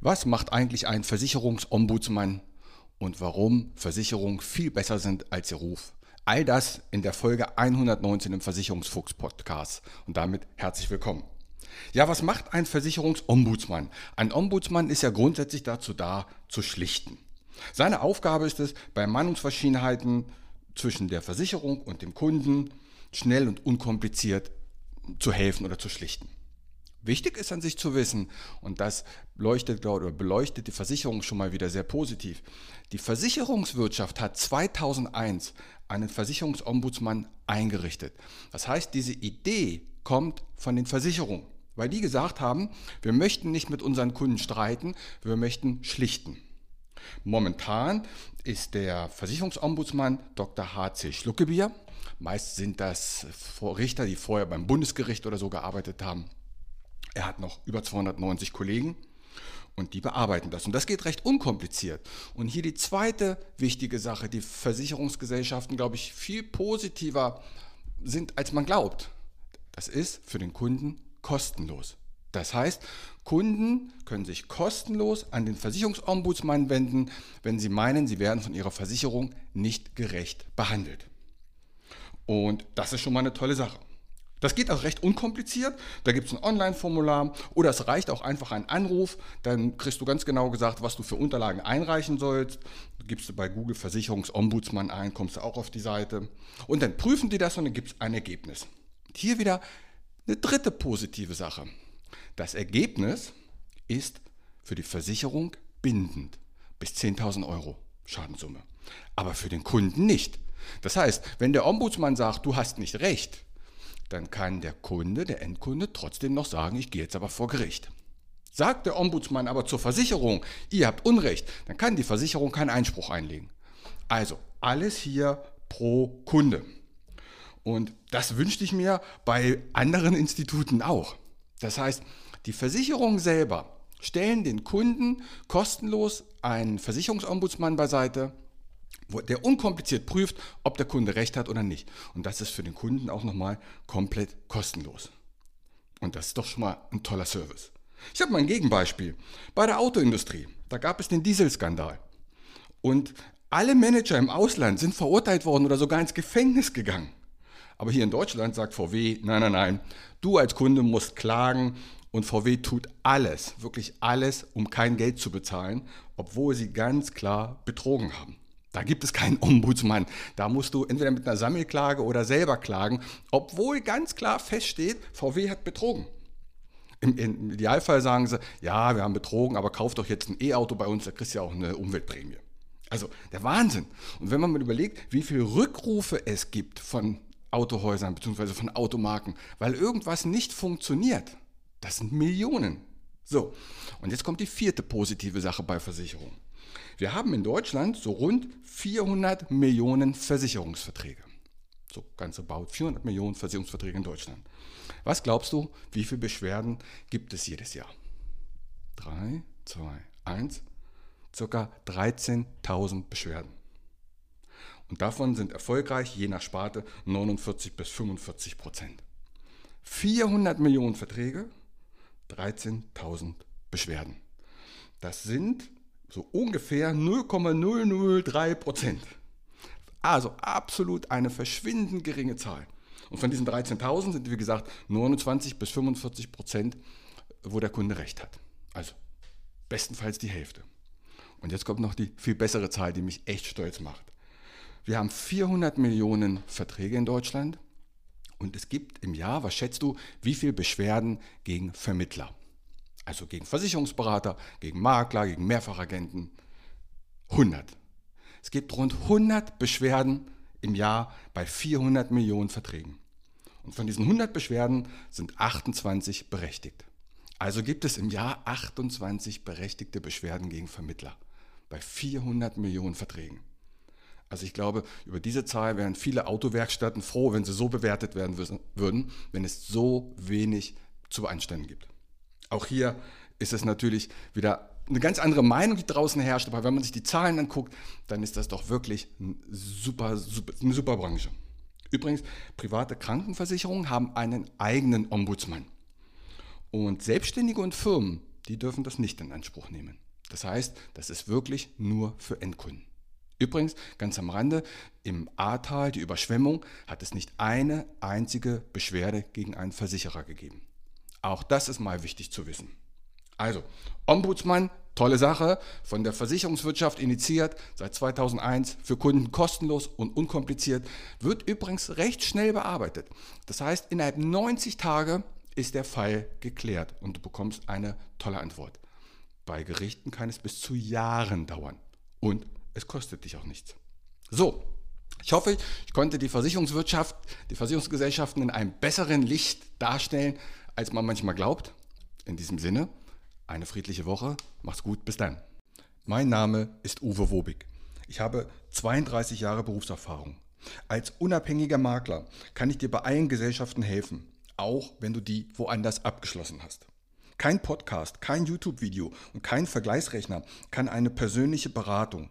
Was macht eigentlich ein Versicherungsombudsmann und warum Versicherungen viel besser sind als ihr Ruf? All das in der Folge 119 im Versicherungsfuchs Podcast und damit herzlich willkommen. Ja, was macht ein Versicherungsombudsmann? Ein Ombudsmann ist ja grundsätzlich dazu da, zu schlichten. Seine Aufgabe ist es, bei Meinungsverschiedenheiten zwischen der Versicherung und dem Kunden schnell und unkompliziert zu helfen oder zu schlichten. Wichtig ist an sich zu wissen, und das leuchtet oder beleuchtet die Versicherung schon mal wieder sehr positiv. Die Versicherungswirtschaft hat 2001 einen Versicherungsombudsmann eingerichtet. Das heißt, diese Idee kommt von den Versicherungen, weil die gesagt haben, wir möchten nicht mit unseren Kunden streiten, wir möchten schlichten. Momentan ist der Versicherungsombudsmann Dr. H.C. Schluckebier. Meist sind das Richter, die vorher beim Bundesgericht oder so gearbeitet haben. Er hat noch über 290 Kollegen und die bearbeiten das. Und das geht recht unkompliziert. Und hier die zweite wichtige Sache, die Versicherungsgesellschaften, glaube ich, viel positiver sind, als man glaubt. Das ist für den Kunden kostenlos. Das heißt, Kunden können sich kostenlos an den Versicherungsombudsmann wenden, wenn sie meinen, sie werden von ihrer Versicherung nicht gerecht behandelt. Und das ist schon mal eine tolle Sache. Das geht auch recht unkompliziert. Da gibt es ein Online-Formular oder es reicht auch einfach ein Anruf. Dann kriegst du ganz genau gesagt, was du für Unterlagen einreichen sollst. Du gibst du bei Google Versicherungsombudsmann ein, kommst du auch auf die Seite. Und dann prüfen die das und dann gibt es ein Ergebnis. Hier wieder eine dritte positive Sache. Das Ergebnis ist für die Versicherung bindend bis 10.000 Euro Schadenssumme. Aber für den Kunden nicht. Das heißt, wenn der Ombudsmann sagt, du hast nicht recht, dann kann der Kunde, der Endkunde trotzdem noch sagen, ich gehe jetzt aber vor Gericht. Sagt der Ombudsmann aber zur Versicherung, ihr habt Unrecht, dann kann die Versicherung keinen Einspruch einlegen. Also alles hier pro Kunde. Und das wünschte ich mir bei anderen Instituten auch. Das heißt, die Versicherungen selber stellen den Kunden kostenlos einen Versicherungsombudsmann beiseite, der unkompliziert prüft, ob der Kunde recht hat oder nicht. Und das ist für den Kunden auch nochmal komplett kostenlos. Und das ist doch schon mal ein toller Service. Ich habe mal ein Gegenbeispiel. Bei der Autoindustrie, da gab es den Dieselskandal. Und alle Manager im Ausland sind verurteilt worden oder sogar ins Gefängnis gegangen. Aber hier in Deutschland sagt VW, nein, nein, nein, du als Kunde musst klagen und VW tut alles, wirklich alles, um kein Geld zu bezahlen, obwohl sie ganz klar betrogen haben. Da gibt es keinen Ombudsmann. Da musst du entweder mit einer Sammelklage oder selber klagen, obwohl ganz klar feststeht, VW hat betrogen. Im, Im, Idealfall sagen sie, ja, wir haben betrogen, aber kauf doch jetzt ein E-Auto bei uns, da kriegst du ja auch eine Umweltprämie. Also der Wahnsinn. Und wenn man mal überlegt, wie viele Rückrufe es gibt von Autohäusern bzw. von Automarken, weil irgendwas nicht funktioniert, das sind Millionen. So, und jetzt kommt die vierte positive Sache bei Versicherungen. Wir haben in Deutschland so rund 400 Millionen Versicherungsverträge. So ganz about 400 Millionen Versicherungsverträge in Deutschland. Was glaubst du, wie viele Beschwerden gibt es jedes Jahr? 3, 2, 1, circa 13.000 Beschwerden. Und davon sind erfolgreich je nach Sparte 49 bis 45 Prozent. 400 Millionen Verträge, 13.000 Beschwerden. Das sind so ungefähr 0,003 Prozent. Also absolut eine verschwindend geringe Zahl. Und von diesen 13.000 sind, wie gesagt, 29 bis 45 Prozent, wo der Kunde recht hat. Also bestenfalls die Hälfte. Und jetzt kommt noch die viel bessere Zahl, die mich echt stolz macht. Wir haben 400 Millionen Verträge in Deutschland und es gibt im Jahr, was schätzt du, wie viele Beschwerden gegen Vermittler? Also gegen Versicherungsberater, gegen Makler, gegen Mehrfachagenten. 100. Es gibt rund 100 Beschwerden im Jahr bei 400 Millionen Verträgen. Und von diesen 100 Beschwerden sind 28 berechtigt. Also gibt es im Jahr 28 berechtigte Beschwerden gegen Vermittler bei 400 Millionen Verträgen. Also ich glaube, über diese Zahl wären viele Autowerkstätten froh, wenn sie so bewertet werden würden, wenn es so wenig zu Einständen gibt. Auch hier ist es natürlich wieder eine ganz andere Meinung, die draußen herrscht, aber wenn man sich die Zahlen anguckt, dann ist das doch wirklich ein super, super, eine super Branche. Übrigens, private Krankenversicherungen haben einen eigenen Ombudsmann. Und Selbstständige und Firmen, die dürfen das nicht in Anspruch nehmen. Das heißt, das ist wirklich nur für Endkunden. Übrigens, ganz am Rande, im Ahrtal, die Überschwemmung, hat es nicht eine einzige Beschwerde gegen einen Versicherer gegeben. Auch das ist mal wichtig zu wissen. Also, Ombudsmann, tolle Sache, von der Versicherungswirtschaft initiiert, seit 2001 für Kunden kostenlos und unkompliziert, wird übrigens recht schnell bearbeitet. Das heißt, innerhalb 90 Tage ist der Fall geklärt und du bekommst eine tolle Antwort. Bei Gerichten kann es bis zu Jahren dauern und es kostet dich auch nichts. So, ich hoffe, ich konnte die Versicherungswirtschaft, die Versicherungsgesellschaften in einem besseren Licht darstellen, als man manchmal glaubt. In diesem Sinne, eine friedliche Woche, mach's gut, bis dann. Mein Name ist Uwe Wobig. Ich habe 32 Jahre Berufserfahrung. Als unabhängiger Makler kann ich dir bei allen Gesellschaften helfen, auch wenn du die woanders abgeschlossen hast. Kein Podcast, kein YouTube-Video und kein Vergleichsrechner kann eine persönliche Beratung,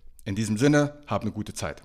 In diesem Sinne, hab eine gute Zeit.